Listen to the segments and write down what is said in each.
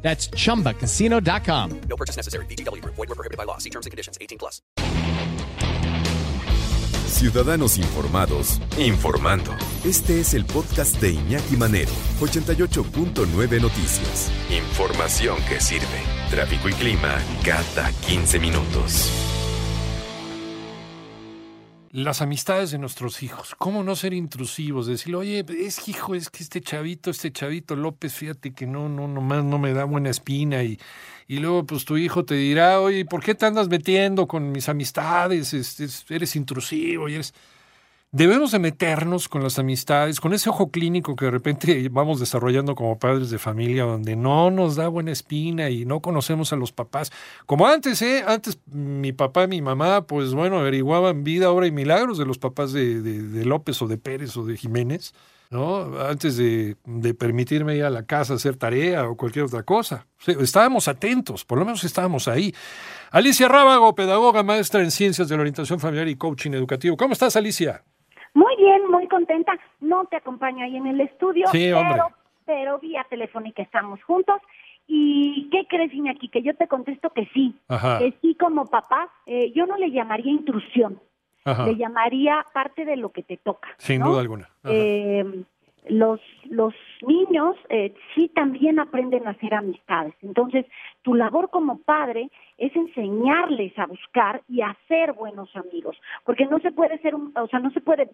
That's chumbacasino.com. No purchase necessary. BGW. Void were prohibited by law. See terms and conditions. 18 plus. Ciudadanos informados, informando. Este es el podcast de Iñaki Manero, 88.9 Noticias. Información que sirve. Tráfico y clima cada 15 minutos. Las amistades de nuestros hijos, cómo no ser intrusivos, decirle, oye, es que hijo, es que este chavito, este chavito López, fíjate que no, no, nomás no me da buena espina y, y luego pues tu hijo te dirá, oye, ¿por qué te andas metiendo con mis amistades? Es- eres intrusivo y eres... Debemos de meternos con las amistades, con ese ojo clínico que de repente vamos desarrollando como padres de familia, donde no nos da buena espina y no conocemos a los papás. Como antes, ¿eh? Antes mi papá y mi mamá, pues bueno, averiguaban vida, obra y milagros de los papás de, de- López o de Pérez o de Jiménez, ¿no? Antes de, de permitirme ir a la casa a hacer tarea o cualquier otra cosa. Estábamos atentos, por lo menos estábamos ahí. Alicia Rábago, pedagoga, maestra en ciencias de la orientación familiar y coaching educativo. ¿Cómo estás, Alicia? Muy bien, muy contenta. No te acompaño ahí en el estudio, Sí, hombre. pero, pero vía telefónica estamos juntos. ¿Y qué crees, Iñaki? Que yo te contesto que sí. Ajá. Que sí, como papás, eh, yo no le llamaría intrusión, Ajá. le llamaría parte de lo que te toca. Sin ¿no? duda alguna. Eh, los, los niños eh, sí también aprenden a hacer amistades. Entonces, tu labor como padre es enseñarles a buscar y a hacer buenos amigos, porque no se puede ser, un, o sea, no se puede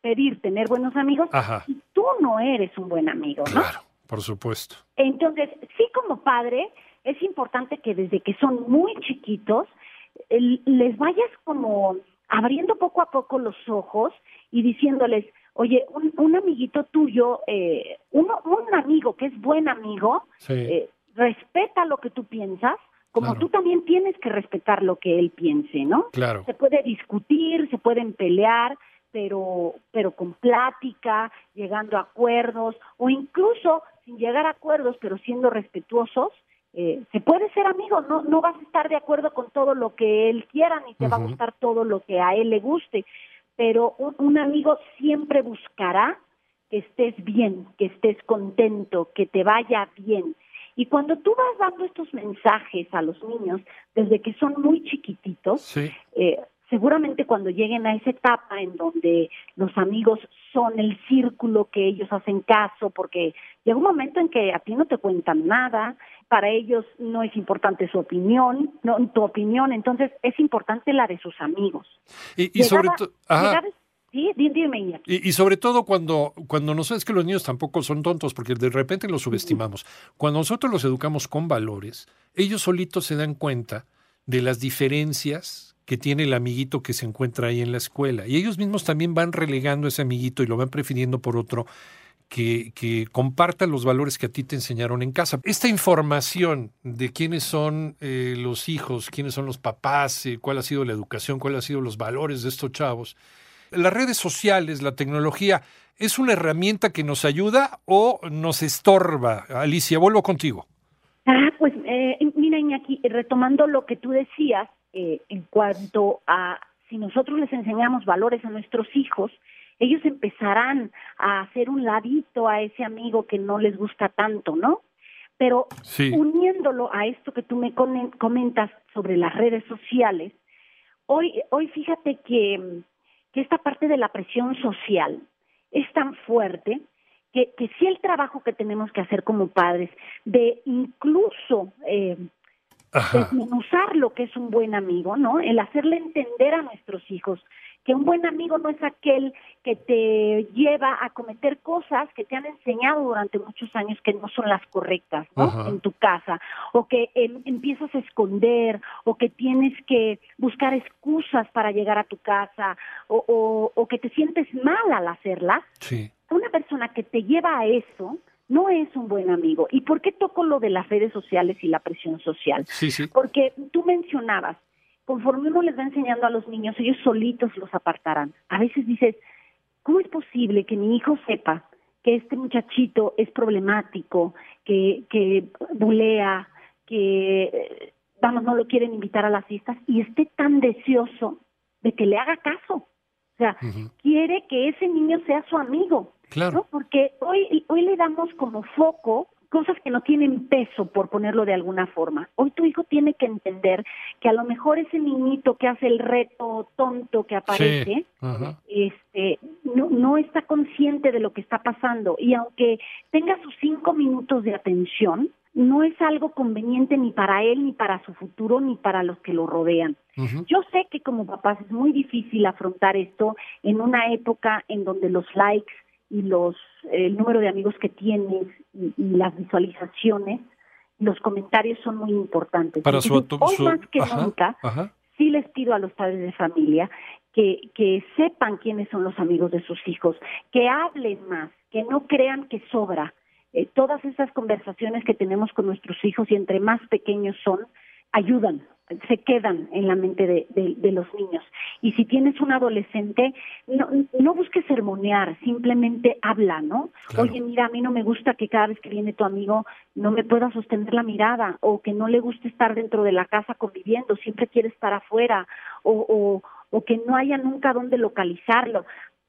pedir tener buenos amigos Ajá. si tú no eres un buen amigo, ¿no? Claro, por supuesto. Entonces, sí como padre, es importante que desde que son muy chiquitos, les vayas como abriendo poco a poco los ojos y diciéndoles, oye, un, un amiguito tuyo, eh, uno, un amigo que es buen amigo, Sí. eh, respeta lo que tú piensas, como Claro. tú también tienes que respetar lo que él piense, ¿no? Claro. Se puede discutir, se pueden pelear, pero, pero con plática, llegando a acuerdos, o incluso sin llegar a acuerdos, pero siendo respetuosos, eh, se puede ser amigo, no, no vas a estar de acuerdo con todo lo que él quiera, ni te va a gustar todo lo que a él le guste, pero un, un amigo siempre buscará que estés bien, que estés contento, que te vaya bien. Y cuando tú vas dando estos mensajes a los niños desde que son muy chiquititos, Sí. eh, seguramente cuando lleguen a esa etapa en donde los amigos son el círculo que ellos hacen caso, porque llega un momento en que a ti no te cuentan nada, para ellos no es importante su opinión, no tu opinión, entonces es importante la de sus amigos. Y, y sobre todo. sí, dime, Iñaki. Y, y sobre todo cuando, cuando nos es que los niños tampoco son tontos, porque de repente los subestimamos. Cuando nosotros los educamos con valores, ellos solitos se dan cuenta de las diferencias que tiene el amiguito que se encuentra ahí en la escuela. Y ellos mismos también van relegando a ese amiguito y lo van prefiriendo por otro que, que comparta los valores que a ti te enseñaron en casa. Esta información de quiénes son eh, los hijos, quiénes son los papás, eh, cuál ha sido la educación, cuáles han sido los valores de estos chavos, las redes sociales, la tecnología, ¿es una herramienta que nos ayuda o nos estorba? Alicia, vuelvo contigo. Ah, pues eh, mira, Iñaki, retomando lo que tú decías eh, en cuanto a si nosotros les enseñamos valores a nuestros hijos, ellos empezarán a hacer un ladito a ese amigo que no les gusta tanto, ¿no? Pero Sí. uniéndolo a esto que tú me comen- comentas sobre las redes sociales, hoy, hoy fíjate que, que esta parte de la presión social es tan fuerte que, que sí el trabajo que tenemos que hacer como padres de incluso eh, Ajá. desmenuzar lo que es un buen amigo, ¿no? El hacerle entender a nuestros hijos que un buen amigo no es aquel que te lleva a cometer cosas que te han enseñado durante muchos años que no son las correctas, ¿no? Ajá. En tu casa, o que em, empiezas a esconder, o que tienes que buscar excusas para llegar a tu casa, o, o, o que te sientes mal al hacerlas Sí. una persona que te lleva a eso no es un buen amigo. ¿Y por qué toco lo de las redes sociales y la presión social? Sí, sí. Porque tú mencionabas, conforme uno les va enseñando a los niños, ellos solitos los apartarán. A veces dices, ¿cómo es posible que mi hijo sepa que este muchachito es problemático, que, que bulea, que, vamos, no lo quieren invitar a las fiestas y esté tan deseoso de que le haga caso? O sea, quiere que ese niño sea su amigo. Claro. Porque hoy, hoy le damos como foco cosas que no tienen peso, por ponerlo de alguna forma. Hoy tu hijo tiene que entender que a lo mejor ese niñito que hace el reto tonto que aparece, este, no, no está consciente de lo que está pasando y aunque tenga sus cinco minutos de atención, no es algo conveniente ni para él, ni para su futuro, ni para los que lo rodean. Yo sé que como papás es muy difícil afrontar esto en una época en donde los likes y los el número de amigos que tienes y, las visualizaciones, los comentarios son muy importantes. Para su, hoy más que nunca, sí les pido a los padres de familia que, que sepan quiénes son los amigos de sus hijos, que hablen más, que no crean que sobra. Eh, todas esas conversaciones que tenemos con nuestros hijos y entre más pequeños son, ayudan, se quedan en la mente de, de, los niños. Y si tienes un adolescente, no, no busques sermonear, simplemente habla, ¿no? Oye, mira, a mí no me gusta que cada vez que viene tu amigo no me pueda sostener la mirada, o que no le guste estar dentro de la casa conviviendo, siempre quiere estar afuera, o, o, o que no haya nunca dónde localizarlo.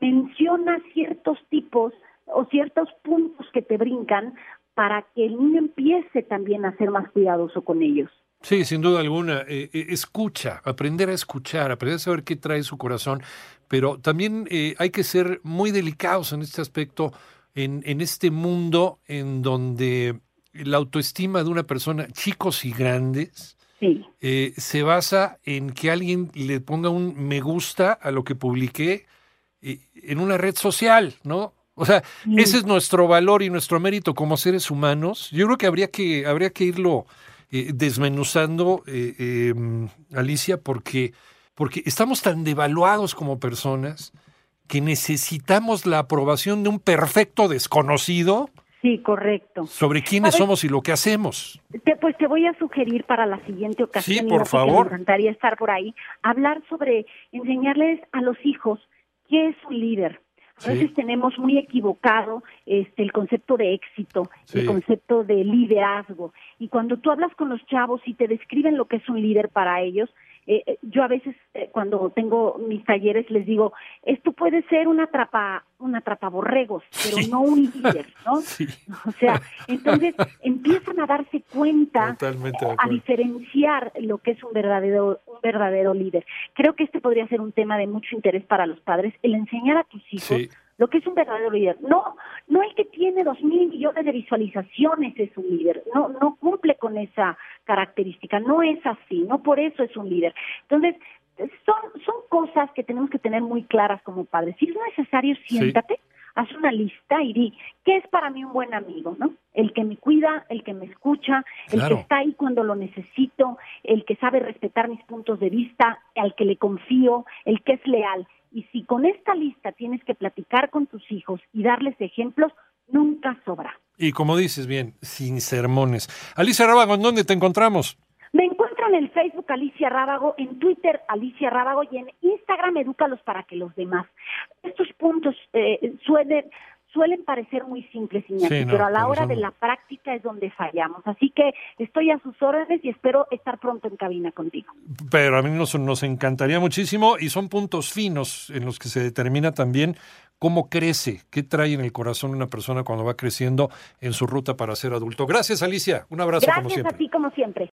Menciona ciertos tipos o ciertos puntos que te brincan para que el niño empiece también a ser más cuidadoso con ellos. Sí, sin duda alguna. Eh, eh, escucha, aprender a escuchar, aprender a saber qué trae su corazón, pero también eh, hay que ser muy delicados en este aspecto, en, en este mundo en donde la autoestima de una persona, chicos y grandes, se basa en que alguien le ponga un me gusta a lo que publiqué en una red social, ¿no? O sea, ese es nuestro valor y nuestro mérito como seres humanos. Yo creo que habría que, habría que irlo eh, desmenuzando, eh, em, Alicia, porque, porque estamos tan devaluados como personas que necesitamos la aprobación de un perfecto desconocido. Sí, correcto. Sobre quiénes somos y lo que hacemos. pues te voy a sugerir para la siguiente ocasión. Sí, por favor. Me encantaría estar por ahí. Hablar sobre enseñarles a los hijos qué es un líder, a veces tenemos muy equivocado este, el concepto de éxito, el concepto de liderazgo. Y cuando tú hablas con los chavos y te describen lo que es un líder para ellos, eh, eh, yo a veces eh, cuando tengo mis talleres les digo, esto puede ser una trapa, una trataborregos, pero no un líder, ¿no? O sea, entonces empiezan a darse cuenta, a diferenciar lo que es un verdadero, un verdadero líder. Creo que este podría ser un tema de mucho interés para los padres, el enseñar a tus hijos lo que es un verdadero líder. No, no el que tiene dos mil millones de visualizaciones es un líder, no, no cumple con esa característica, no es así, no por eso es un líder. Entonces, son, son cosas que tenemos que tener muy claras como padres. Si es necesario, siéntate, haz una lista y di, ¿qué es para mí un buen amigo? ¿no? El que me cuida, el que me escucha, el que está ahí cuando lo necesito, el que sabe respetar mis puntos de vista, al que le confío, el que es leal. Y si con esta lista tienes que platicar con tus hijos y darles ejemplos, nunca sobra. Y como dices bien, sin sermones. Alicia Rábago, ¿en dónde te encontramos? Encuentro en el Facebook Alicia Rábago, en Twitter Alicia Rábago y en Instagram Edúcalos para que los demás. Estos puntos eh, suelen suelen parecer muy simples, Iñaki, pero a la hora de la práctica es donde fallamos. Así que estoy a sus órdenes y espero estar pronto en cabina contigo. Pero a mí nos, nos encantaría muchísimo y son puntos finos en los que se determina también cómo crece, qué trae en el corazón una persona cuando va creciendo en su ruta para ser adulto. Gracias, Alicia. Un abrazo como siempre. Gracias a ti como siempre.